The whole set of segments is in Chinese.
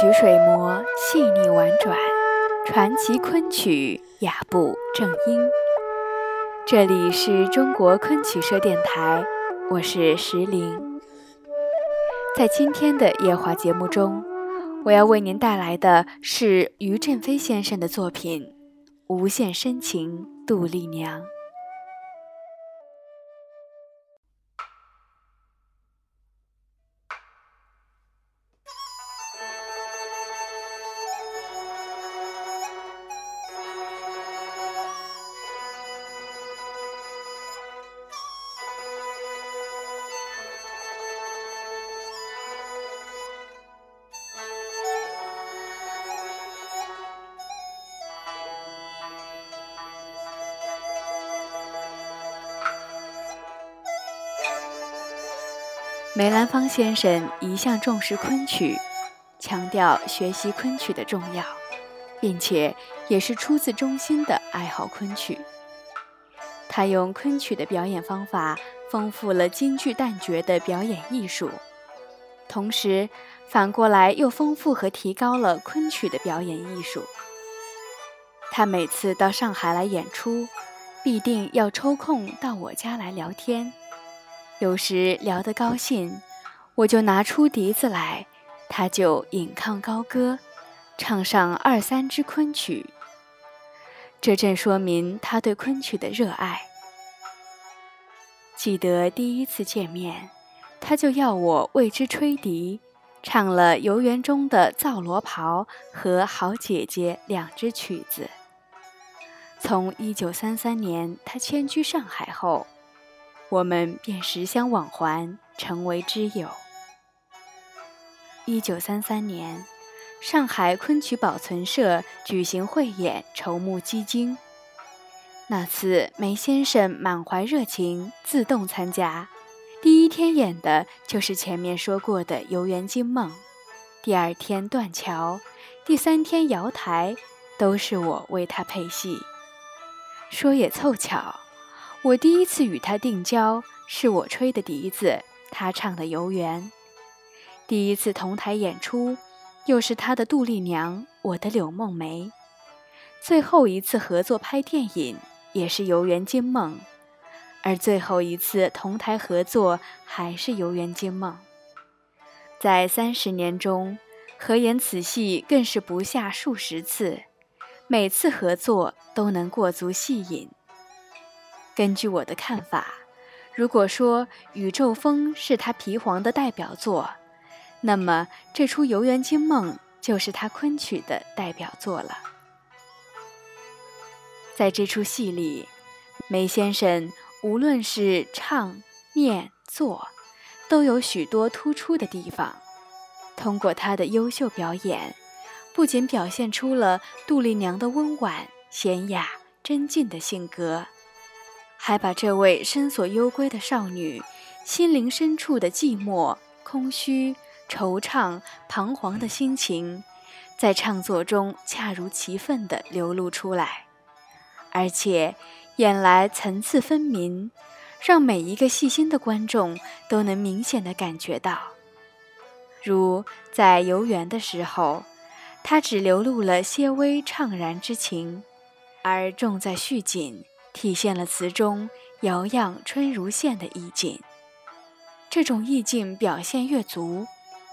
曲水磨细腻婉转，传奇昆曲雅步正音。这里是中国昆曲社电台，我是石林。在今天的夜话节目中，我要为您带来的是于振飞先生的作品《无限深情杜丽娘》。梅兰芳先生一向重视昆曲，强调学习昆曲的重要，并且也是出自衷心的爱好昆曲。他用昆曲的表演方法，丰富了京剧旦角的表演艺术，同时反过来又丰富和提高了昆曲的表演艺术。他每次到上海来演出，必定要抽空到我家来聊天。有时聊得高兴，我就拿出笛子来，他就引吭高歌，唱上二三支昆曲。这正说明他对昆曲的热爱。记得第一次见面，他就要我为之吹笛，唱了游园中的《皂罗袍》和《好姐姐》两支曲子。从一九三三年他迁居上海后。我们便时相往还，成为知友。一九三三年，上海昆曲保存社举行汇演，筹募基金。那次梅先生满怀热情，自动参加。第一天演的就是前面说过的《游园惊梦》，第二天《断桥》，第三天《瑶台》，都是我为他配戏。说也凑巧。我第一次与他定交，是我吹的笛子，他唱的《游园》；第一次同台演出，又是他的《杜丽娘》，我的《柳梦梅》；最后一次合作拍电影，也是《游园惊梦》；而最后一次同台合作，还是《游园惊梦》。在三十年中，合演此戏更是不下数十次，每次合作都能过足戏瘾。根据我的看法，如果说《宇宙风》是他皮黄的代表作，那么这出《游园惊梦》就是他昆曲的代表作了。在这出戏里，梅先生无论是唱、念、做，都有许多突出的地方。通过他的优秀表演，不仅表现出了杜丽娘的温婉、娴雅、真静的性格。还把这位深锁幽闺的少女心灵深处的寂寞、空虚、惆怅、彷徨的心情，在唱作中恰如其分地流露出来，而且演来层次分明，让每一个细心的观众都能明显地感觉到。如在游园的时候，他只流露了些微怅然之情，而重在续景。体现了词中“遥漾春如线”的意境。这种意境表现越足，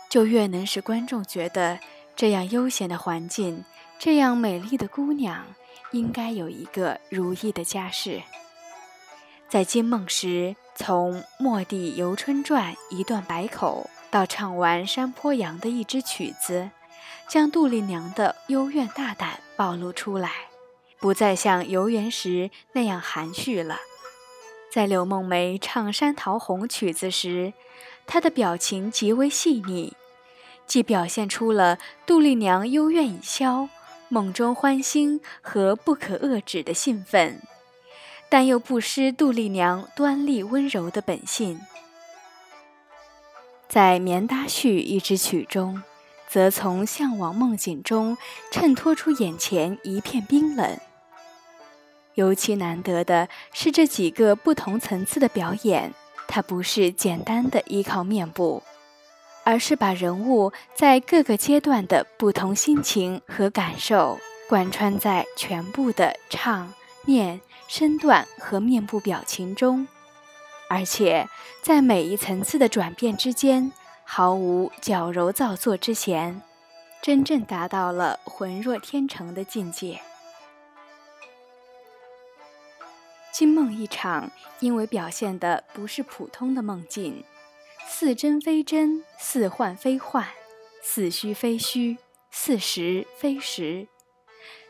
就越能使观众觉得这样悠闲的环境，这样美丽的姑娘，应该有一个如意的家世。在惊梦时，从“莫地游春传”一段百口，到唱完《山坡羊》的一支曲子，将杜丽娘的幽怨大胆暴露出来。不再像游园时那样含蓄了。在柳梦梅唱《山桃红》曲子时，她的表情极为细腻，既表现出了杜丽娘幽怨已消、梦中欢欣和不可遏止的兴奋，但又不失杜丽娘端丽温柔的本性。在《棉搭絮》一支曲中，则从向往梦境中衬托出眼前一片冰冷。尤其难得的是这几个不同层次的表演，它不是简单的依靠面部，而是把人物在各个阶段的不同心情和感受贯穿在全部的唱、念、身段和面部表情中，而且在每一层次的转变之间毫无矫揉造作之嫌，真正达到了浑若天成的境界。惊梦一场，因为表现的不是普通的梦境。似真非真，似幻非幻，似虚非虚，似实非实，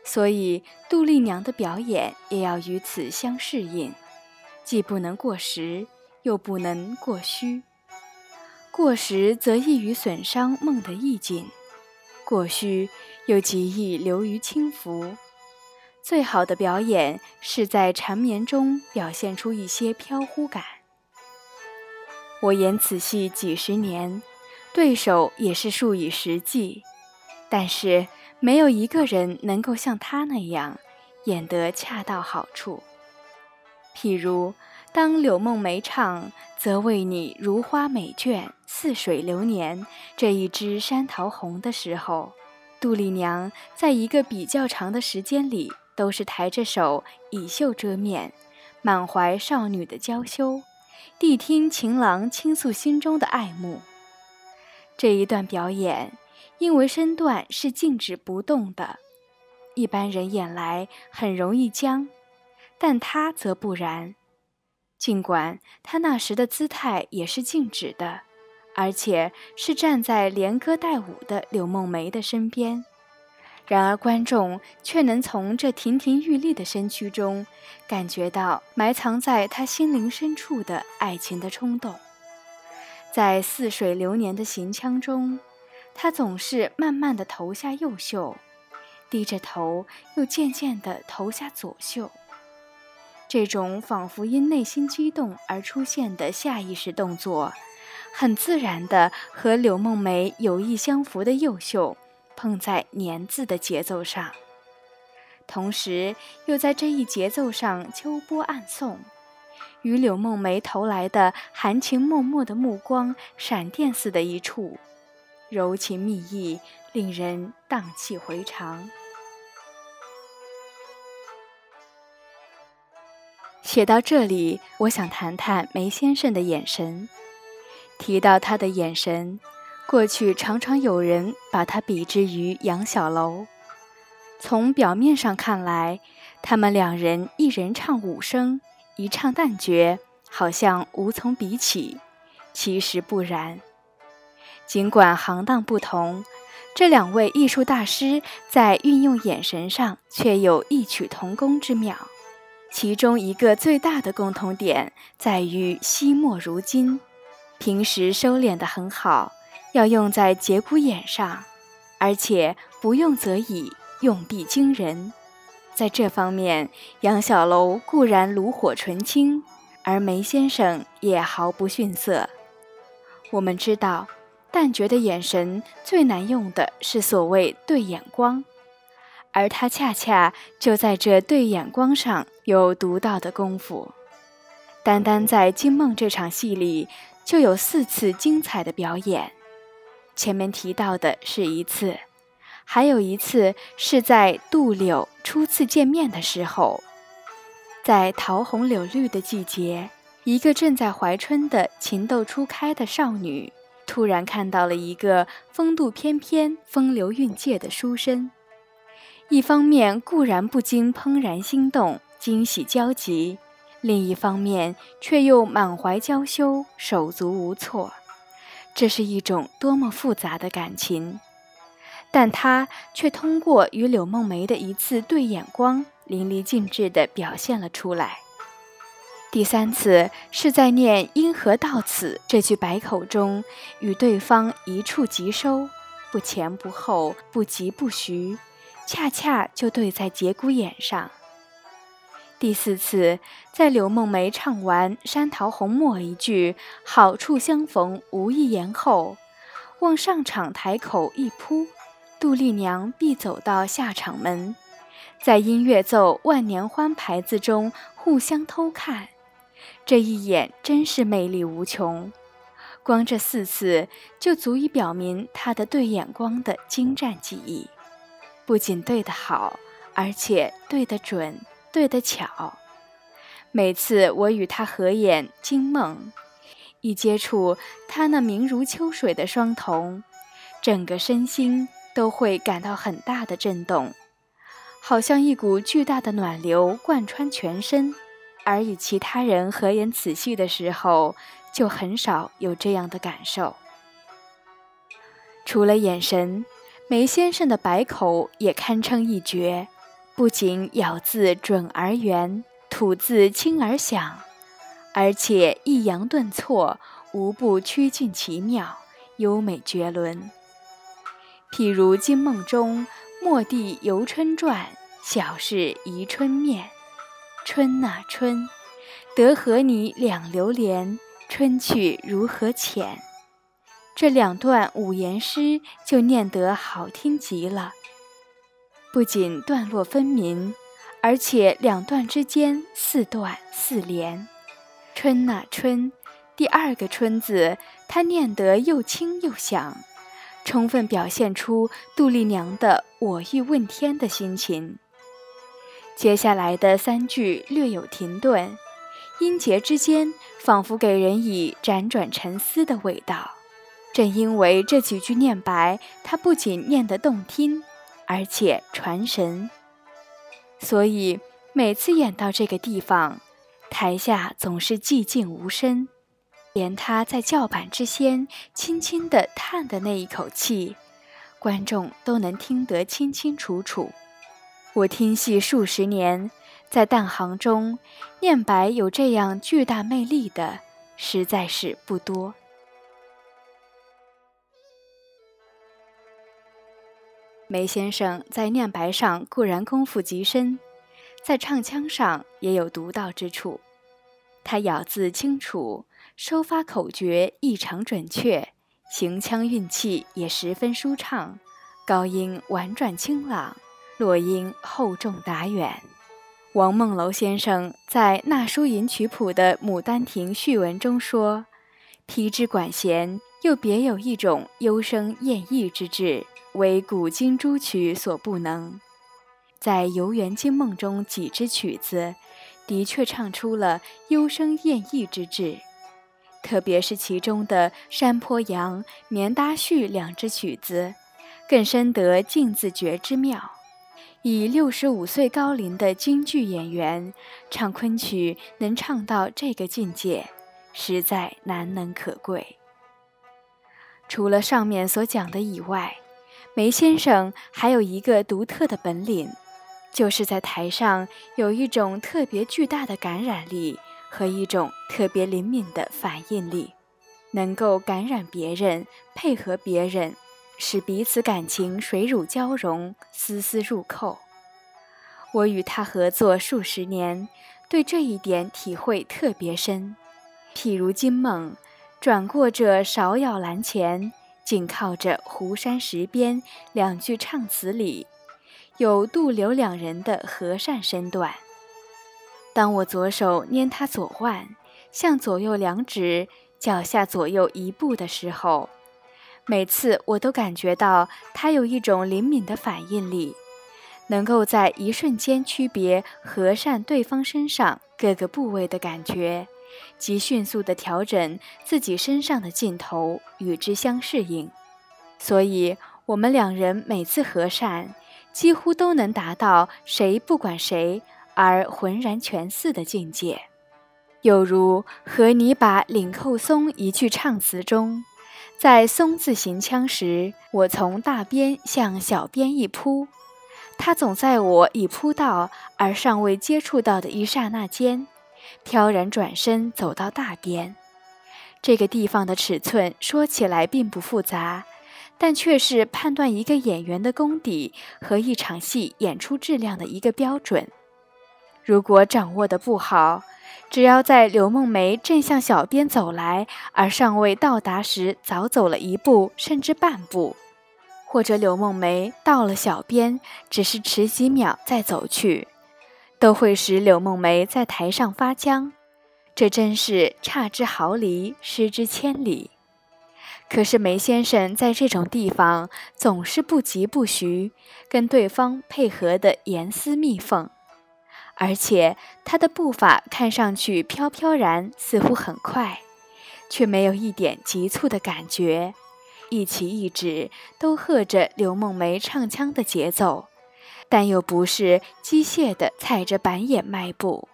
所以杜丽娘的表演也要与此相适应，既不能过实，又不能过虚。过实则易于损伤梦的意境，过虚又极易流于轻浮。最好的表演是在缠绵中表现出一些飘忽感。我演此戏几十年，对手也是数以十计，但是没有一个人能够像他那样演得恰到好处。譬如，当柳梦梅唱“则为你如花美眷，似水流年”这一支山桃红的时候，杜丽娘在一个比较长的时间里都是抬着手以袖遮面，满怀少女的娇羞。谛听情郎倾诉心中的爱慕。这一段表演，因为身段是静止不动的，一般人演来很容易僵，但他则不然。尽管他那时的姿态也是静止的，而且是站在连歌带舞的柳梦梅的身边。然而，观众却能从这亭亭玉立的身躯中，感觉到埋藏在他心灵深处的爱情的冲动。在似水流年的行腔中，他总是慢慢地投下右袖，低着头，又渐渐地投下左袖。这种仿佛因内心激动而出现的下意识动作，很自然地和柳梦梅有意相符的右袖。碰在年字的节奏上，同时又在这一节奏上秋波暗送，与柳梦梅投来的含情脉脉的目光闪电似的一触，柔情蜜意，令人荡气回肠。写到这里，我想谈谈梅先生的眼神。提到他的眼神。过去常常有人把他比之于杨小楼。从表面上看来，他们两人一人唱五声，一唱旦角，好像无从比起。其实不然。尽管行当不同，这两位艺术大师在运用眼神上却有异曲同工之妙。其中一个最大的共同点在于惜墨如金，平时收敛得很好。要用在节骨眼上，而且不用则已，用必惊人。在这方面，杨小楼固然炉火纯青，而梅先生也毫不逊色。我们知道，旦角的眼神最难用的是所谓对眼光，而他恰恰就在这对眼光上有独到的功夫。单单在《惊梦》这场戏里，就有四次精彩的表演。前面提到的是一次，还有一次是在杜柳初次见面的时候，在桃红柳绿的季节，一个正在怀春的情窦初开的少女，突然看到了一个风度翩翩、风流韵界的书生，一方面固然不禁怦然心动、惊喜交集，另一方面却又满怀娇羞、手足无措。这是一种多么复杂的感情，但他却通过与柳梦梅的一次对眼光，淋漓尽致地表现了出来。第三次是在念“因何到此”这句百口中，与对方一触即收，不前不后，不急不徐，恰恰就对在节骨眼上。第四次，在柳梦梅唱完《山桃红》末一句“好处相逢无一言”后，往上场台口一扑，杜丽娘必走到下场门，在音乐奏“万年欢”牌子中互相偷看，这一眼真是魅力无穷。光这四次就足以表明他的对眼光的精湛技艺，不仅对得好，而且对得准、对得巧。每次我与他合眼惊梦，一接触他那明如秋水的双瞳，整个身心都会感到很大的震动，好像一股巨大的暖流贯穿全身。而与其他人合眼仔细的时候，就很少有这样的感受。除了眼神，梅先生的百口也堪称一绝，不仅咬字准而圆，吐字清而响，而且抑扬顿挫无不曲尽奇妙，优美绝伦。譬如惊梦中“莫地游春传，小事宜春面”，春呐春，得和你两流连。春去如何浅？这两段五言诗就念得好听极了。不仅段落分明，而且两段之间四段四连。春呐春，第二个春字，他念得又轻又响，充分表现出杜丽娘的“我欲问天”的心情。接下来的三句略有停顿。音节之间，仿佛给人以辗转沉思的味道。正因为这几句念白，它不仅念得动听，而且传神，所以每次演到这个地方，台下总是寂静无声，连他在叫板之先轻轻地叹的那一口气，观众都能听得清清楚楚。我听戏数十年。在旦行中，念白有这样巨大魅力的，实在是不多。梅先生在念白上固然功夫极深，在唱腔上也有独到之处。他咬字清楚，收发口诀异常准确，行腔运气也十分舒畅，高音婉转清朗，落音厚重达远。王梦楼先生在《纳书吟曲谱》的《牡丹亭》序文中说：“皮之管弦，又别有一种幽声艳逸之志，为古今诸曲所不能。”在《游园惊梦》中几支曲子，的确唱出了幽声艳逸之志，特别是其中的《山坡羊》《棉搭序》两支曲子，更深得静字诀之妙。以六十五岁高龄的京剧演员唱昆曲，能唱到这个境界，实在难能可贵。除了上面所讲的以外，梅先生还有一个独特的本领，就是在台上有一种特别巨大的感染力和一种特别灵敏的反应力，能够感染别人，配合别人。使彼此感情水乳交融，丝丝入扣。我与他合作数十年，对这一点体会特别深。譬如《惊梦》，转过这芍药栏前，紧靠着湖山石边，两句唱词里，有杜刘两人的和善身段。当我左手拈他左腕，向左右两指，脚下左右一步的时候。每次我都感觉到他有一种灵敏的反应力，能够在一瞬间区别和善对方身上各个部位的感觉，即迅速地调整自己身上的劲头与之相适应。所以，我们两人每次和善，几乎都能达到谁不管谁而浑然全似的境界。有如和你把领扣松一句唱词中。在松字行腔时，我从大边向小边一扑，他总在我已扑到而尚未接触到的一刹那间，飘然转身走到大边。这个地方的尺寸说起来并不复杂，但却是判断一个演员的功底和一场戏演出质量的一个标准。如果掌握的不好，只要在柳梦梅正向小边走来，而尚未到达时早走了一步甚至半步，或者柳梦梅到了小边，只是迟几秒再走去，都会使柳梦梅在台上发僵。这真是差之毫厘，失之千里。可是梅先生在这种地方总是不疾不徐，跟对方配合的严丝密缝，而且他的步伐看上去飘飘然，似乎很快，却没有一点急促的感觉。一起一指都和着柳梦梅唱腔的节奏，但又不是机械的踩着板眼迈步。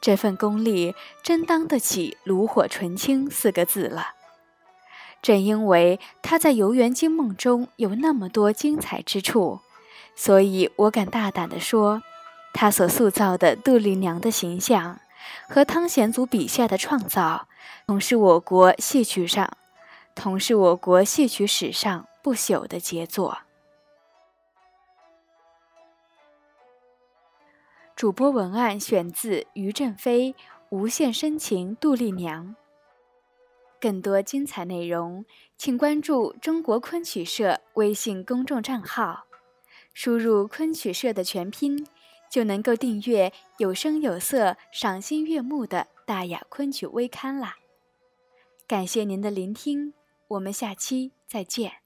这份功力真当得起“炉火纯青”四个字了。正因为他在《游园惊梦》中有那么多精彩之处，所以我敢大胆地说，他所塑造的杜丽娘的形象，和汤显祖笔下的创造，同是我国戏曲上。同是我国戏曲史上不朽的杰作。主播文案选自于振飞《无限深情杜丽娘》。更多精彩内容，请关注中国昆曲社微信公众账号，输入“昆曲社”的全拼，就能够订阅有声有色、赏心悦目的大雅昆曲微刊啦。感谢您的聆听。我们下期再见。